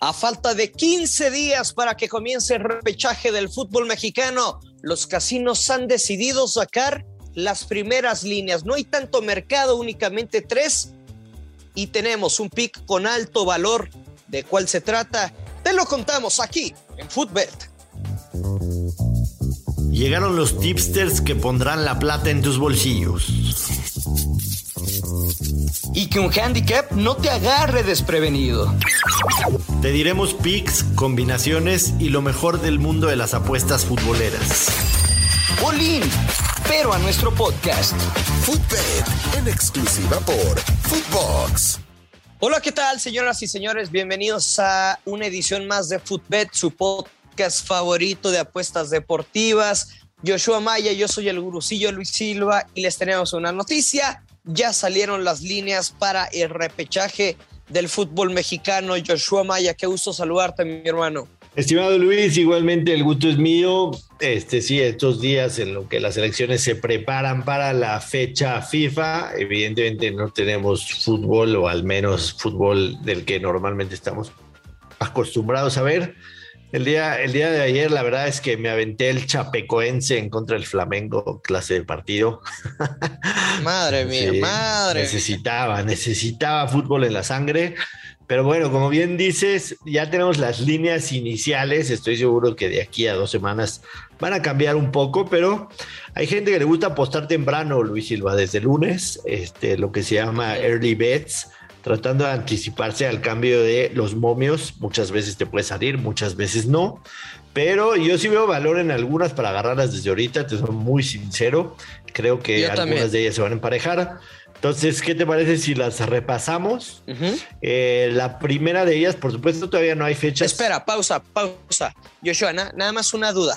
A falta de 15 días para que comience el repechaje del fútbol mexicano, los casinos han decidido sacar las primeras líneas. No hay tanto mercado, únicamente tres. Y tenemos un pick con alto valor. ¿De cuál se trata? Te lo contamos aquí en Footbet. Llegaron los tipsters que pondrán la plata en tus bolsillos. Y que un handicap no te agarre desprevenido. Te diremos picks, combinaciones y lo mejor del mundo de las apuestas futboleras. Bolín, pero a nuestro podcast. Footbet, en exclusiva por Footbox. Hola, ¿qué tal, señoras y señores? Bienvenidos a una edición más de Footbet, su podcast favorito de apuestas deportivas. Joshua Maya, yo soy el gurucillo Luis Silva y les tenemos una noticia. Ya salieron las líneas para el repechaje del fútbol mexicano. Joshua Maya, qué gusto saludarte, mi hermano. Estimado Luis, igualmente el gusto es mío. Este sí, estos días en lo que las elecciones se preparan para la fecha FIFA, evidentemente no tenemos fútbol o al menos fútbol del que normalmente estamos acostumbrados a ver. El día, el día de ayer, la verdad es que me aventé el chapecoense en contra del Flamengo, clase de partido. Madre mía, madre. Necesitaba, necesitaba fútbol en la sangre. Pero bueno, como bien dices, ya tenemos las líneas iniciales. Estoy seguro que de aquí a dos semanas van a cambiar un poco, pero hay gente que le gusta apostar temprano, Luis Silva, desde lunes, este, lo que se llama early bets, tratando de anticiparse al cambio de los momios. Muchas veces te puede salir, muchas veces no. Pero yo sí veo valor en algunas para agarrarlas desde ahorita, te soy muy sincero. Creo que algunas de ellas se van a emparejar. Entonces, ¿qué te parece si las repasamos? Eh, la primera de ellas, por supuesto, todavía no hay fecha. Espera, pausa, pausa. Joshua, nada más una duda.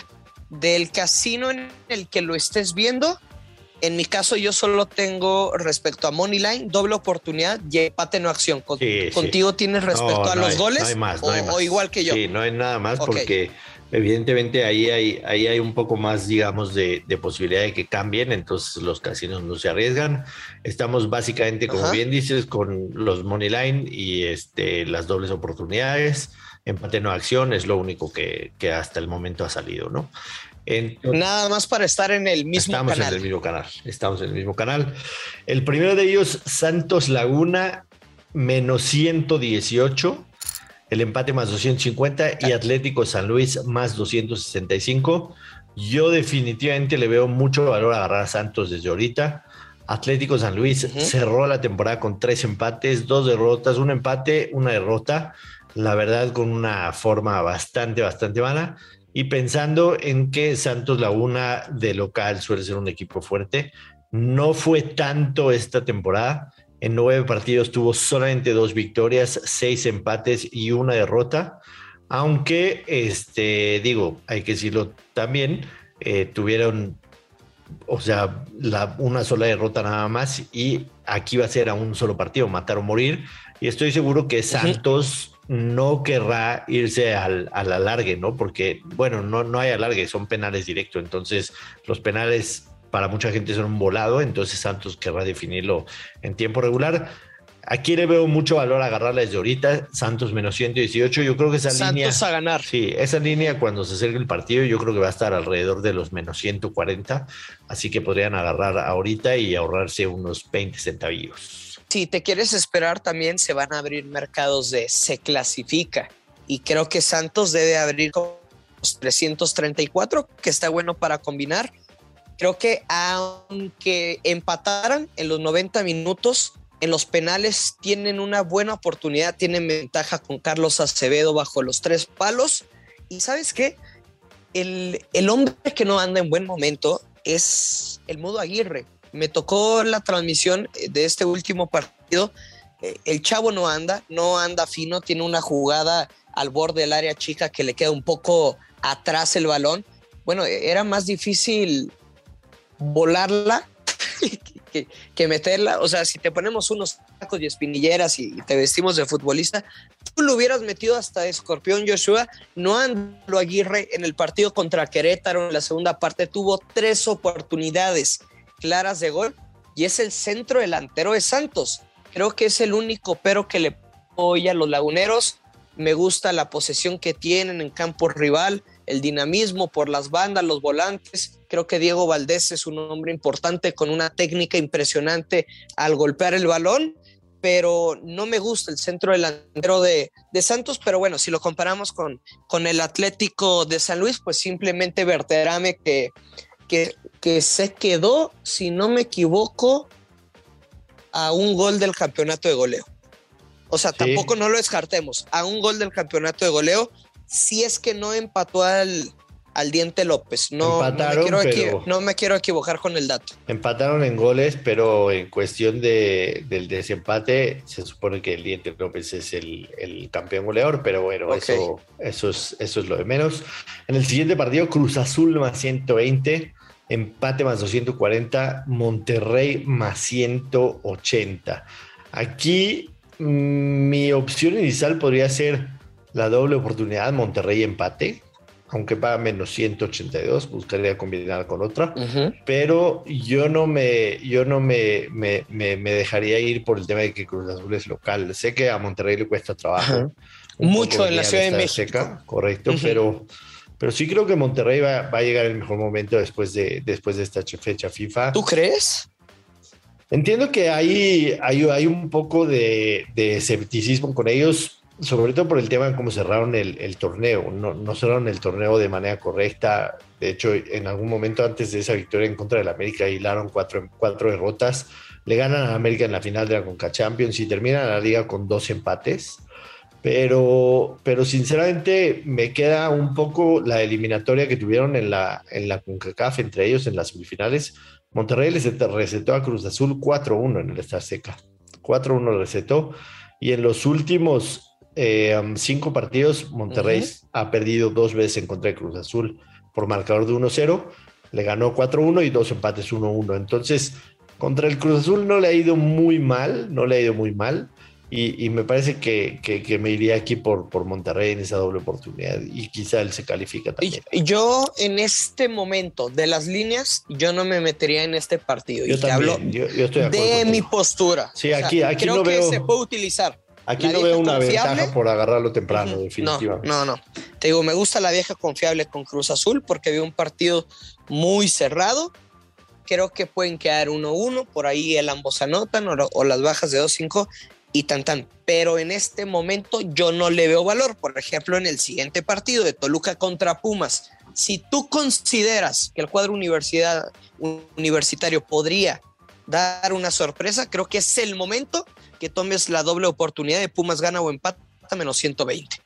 Del casino en el que lo estés viendo, en mi caso yo solo tengo respecto a Moneyline, doble oportunidad y empate no acción. ¿Contigo tienes respecto a los goles? No hay más, no hay más. o, igual que yo. Sí, no hay nada más porque evidentemente ahí hay, ahí hay un poco más, digamos, de, posibilidad de que cambien, entonces los casinos no se arriesgan. Estamos básicamente, como bien dices, con los money line y este, las dobles oportunidades. Empate no acción es lo único que, hasta el momento ha salido, ¿no? Nada más para estar en el mismo canal. Estamos en el mismo canal. Estamos en el mismo canal. El primero de ellos, Santos Laguna, menos 118 el empate más 250 y Atlético San Luis más 265. Yo definitivamente le veo mucho valor a agarrar a Santos desde ahorita. Atlético San Luis cerró la temporada con tres empates, dos derrotas, un empate, una derrota. La verdad, con una forma bastante, bastante mala. Y pensando en que Santos Laguna de local suele ser un equipo fuerte, no fue tanto esta temporada. En nueve partidos tuvo solamente dos victorias, seis empates y una derrota. Aunque, este, digo, hay que decirlo también, eh, tuvieron, o sea, la, una sola derrota nada más y aquí va a ser a un solo partido, matar o morir. Y estoy seguro que Santos no querrá irse al, al, alargue, ¿no? Porque, bueno, no, no hay alargue, son penales directos. Entonces, los penales para mucha gente son un volado, entonces Santos querrá definirlo en tiempo regular. Aquí le veo mucho valor agarrarla desde ahorita. Santos menos 118. Yo creo que esa línea. Santos a ganar. Sí, esa línea cuando se acerque el partido, yo creo que va a estar alrededor de los menos 140. Así que podrían agarrar ahorita y ahorrarse unos 20 centavillos. Si te quieres esperar, también se van a abrir mercados de se clasifica. Y creo que Santos debe abrir con 334, que está bueno para combinar creo que aunque empataran en los 90 minutos, en los penales tienen una buena oportunidad, tienen ventaja con Carlos Acevedo bajo los tres palos. Y sabes qué? El, el hombre que no anda en buen momento es el Mudo Aguirre. Me tocó la transmisión de este último partido. Eh, el chavo no anda, no anda fino, tiene una jugada al borde del área chica que le queda un poco atrás el balón. Bueno, era más difícil volarla que, meterla. O sea, si te ponemos unos tacos y espinilleras y te vestimos de futbolista, tú lo hubieras metido hasta Escorpión Joshua. No ando Aguirre en el partido contra Querétaro en la segunda parte tuvo tres oportunidades claras de gol y es el centro delantero de Santos. Creo que es el único pero que le apoya a los laguneros. me gusta la posesión que tienen en campo rival, el dinamismo por las bandas, los volantes. Creo que Diego Valdés es un hombre importante con una técnica impresionante al golpear el balón, pero no me gusta el centro delantero de, de Santos. Pero bueno, si lo comparamos con, con el Atlético de San Luis, pues simplemente Verterame que, que, que se quedó, si no me equivoco, a un gol del campeonato de goleo. O sea, tampoco no lo descartemos. A un gol del campeonato de goleo, si es que no empató al, al Diente López. No, no, me quiero equivocar con el dato. Empataron en goles, pero en cuestión de, del desempate, se supone que el Diente López es el, campeón goleador, pero bueno, eso, eso, es, eso es lo de menos. En el siguiente partido, Cruz Azul más 120, empate más 240, Monterrey más 180. Aquí mi opción inicial podría ser la doble oportunidad Monterrey empate, aunque paga menos 182, buscaría combinar con otra, pero yo no me, yo no me, me, dejaría ir por el tema de que Cruz Azul es local. Sé que a Monterrey le cuesta trabajo. Mucho en la Ciudad de México. correcto, pero, pero sí creo que Monterrey va, a llegar el mejor momento después de, después de esta fecha FIFA. ¿Tú crees? Entiendo que hay, hay, hay un poco de, escepticismo con ellos, sobre todo por el tema de cómo cerraron el, torneo. No, no, cerraron el torneo de manera correcta. De hecho, en algún momento antes de esa victoria en contra del América, hilaron cuatro, cuatro derrotas. Le ganan a América en la final de la Conca Champions y terminan la liga con dos empates. Pero, pero sinceramente me queda un poco la eliminatoria que tuvieron en la, en la CONCACAF entre ellos en las semifinales Monterrey les recetó a Cruz Azul 4-1 en el Estadio Seca. 4-1 recetó. Y en los últimos eh, cinco partidos, Monterrey ha perdido dos veces en contra de Cruz Azul por marcador de 1-0. Le ganó 4-1 y dos empates 1-1. Entonces, contra el Cruz Azul no le ha ido muy mal, no le ha ido muy mal. Y, me parece que, que, me iría aquí por, por Monterrey en esa doble oportunidad y quizá él se califica también. yo en este momento de las líneas, yo no me metería en este partido. Yo y también, hablo yo, estoy de, mi postura. Sí, aquí, aquí creo no que veo, se puede utilizar. Aquí no veo una ventaja por agarrarlo temprano, definitivamente. No, no, no. Te digo, me gusta la vieja confiable con Cruz Azul porque veo un partido muy cerrado. Creo que pueden quedar 1-1, por ahí el ambos anotan o, o las bajas de 2-5 y tan tan. Pero en este momento yo no le veo valor. Por ejemplo, en el siguiente partido de Toluca contra Pumas, si tú consideras que el cuadro universidad, universitario podría dar una sorpresa, creo que es el momento que tomes la doble oportunidad de Pumas gana o empata menos 120.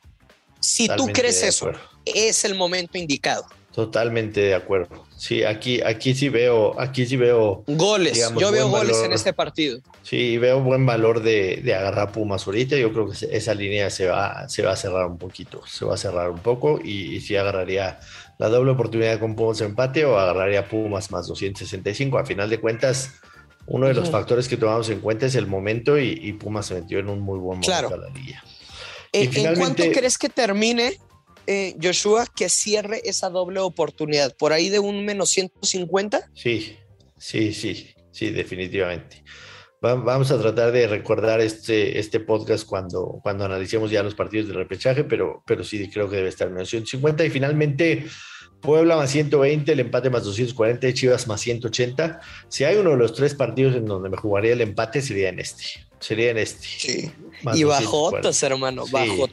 Si tú crees eso, es el momento indicado. Totalmente de acuerdo. Sí, aquí, aquí sí veo, aquí sí veo goles. Yo veo goles en este partido. Sí, veo buen valor de, de, agarrar Pumas ahorita. Yo creo que esa línea se va, se va a cerrar un poquito, se va a cerrar un poco y, sí agarraría la doble oportunidad con Pumas empate o agarraría Pumas más 265. A final de cuentas, uno de los factores que tomamos en cuenta es el momento y, Pumas se metió en un muy buen momento claro. la liga. ¿En, finalmente, ¿En cuánto crees que termine eh, Joshua, que cierre esa doble oportunidad? ¿Por ahí de un menos 150? Sí, sí, sí, sí, definitivamente. vamos a tratar de recordar este, este podcast cuando, cuando analicemos ya los partidos de repechaje, pero, pero sí creo que debe estar en menos 150. Y finalmente, Puebla más 120, el empate más 240, Chivas más 180. Si hay uno de los tres partidos en donde me jugaría el empate, sería en este. Sería en este. Sí. y bajotas, hermano. Bajo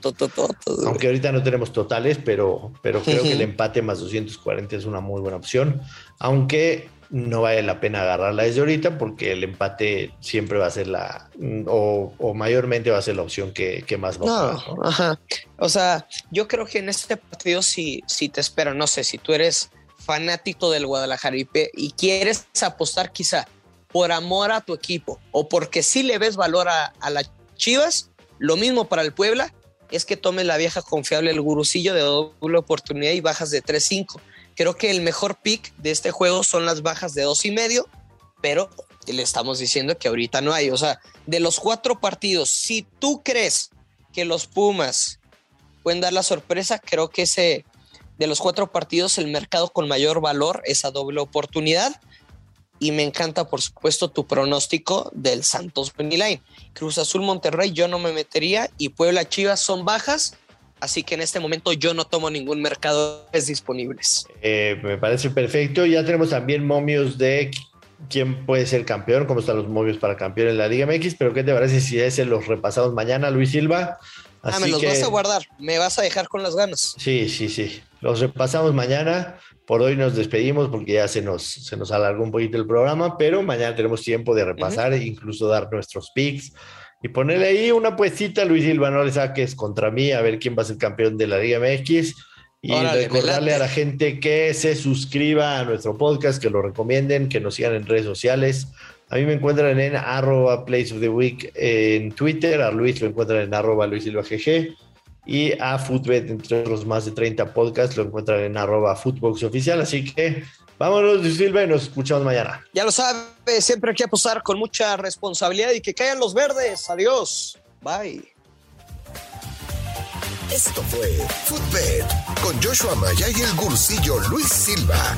Aunque ahorita no tenemos totales, pero, pero creo que el empate más 240 es una muy buena opción. Aunque no vale la pena agarrarla desde ahorita porque el empate siempre va a ser la, o, mayormente va a ser la opción que, más va a no, ajá. O sea, yo creo que en este partido si, si te espero, no sé, si tú eres fanático del Guadalajara y, y quieres apostar quizá por amor a tu equipo o porque sí le ves valor a, a las Chivas, lo mismo para el Puebla, es que tomes la vieja confiable el gurucillo de doble oportunidad y bajas de 3-5 Creo que el mejor pick de este juego son las bajas de dos y medio, pero le estamos diciendo que ahorita no hay. O sea, de los cuatro partidos, si tú crees que los Pumas pueden dar la sorpresa, creo que ese de los cuatro partidos el mercado con mayor valor, esa doble oportunidad. Y me encanta, por supuesto, tu pronóstico del Santos Line. Cruz Azul Monterrey, yo no me metería. Y Puebla Chivas son bajas Así que en este momento yo no tomo ningún mercado disponibles. Eh, me parece perfecto. Ya tenemos también momios de quién puede ser campeón, cómo están los momios para campeón en la Liga MX, pero ¿qué te parece si ese los repasamos mañana, Luis Silva? Ah, me los vas a guardar, me vas a dejar con las ganas. Sí, sí, sí. Los repasamos mañana. Por hoy nos despedimos porque ya se nos, se nos alargó un poquito el programa, pero mañana tenemos tiempo de repasar e incluso dar nuestros picks y ponerle ahí una puestita a Luis Silva, no le saques contra mí a ver quién va a ser campeón de la Liga MX. Y recordarle a la gente que se suscriba a nuestro podcast, que lo recomienden, que nos sigan en redes sociales. A mí me encuentran en arroba place of the week en Twitter, a Luis lo encuentran en arroba Luis Silva GG y a Footbet, entre otros más de 30 podcasts, lo encuentran en arroba Footbox Oficial. Así que vámonos, Luis Silva, y nos escuchamos mañana. Ya lo sabe, siempre hay que apostar con mucha responsabilidad y que caigan los verdes. Adiós. Bye. Esto fue Footbed con Joshua Maya y el gursillo Luis Silva,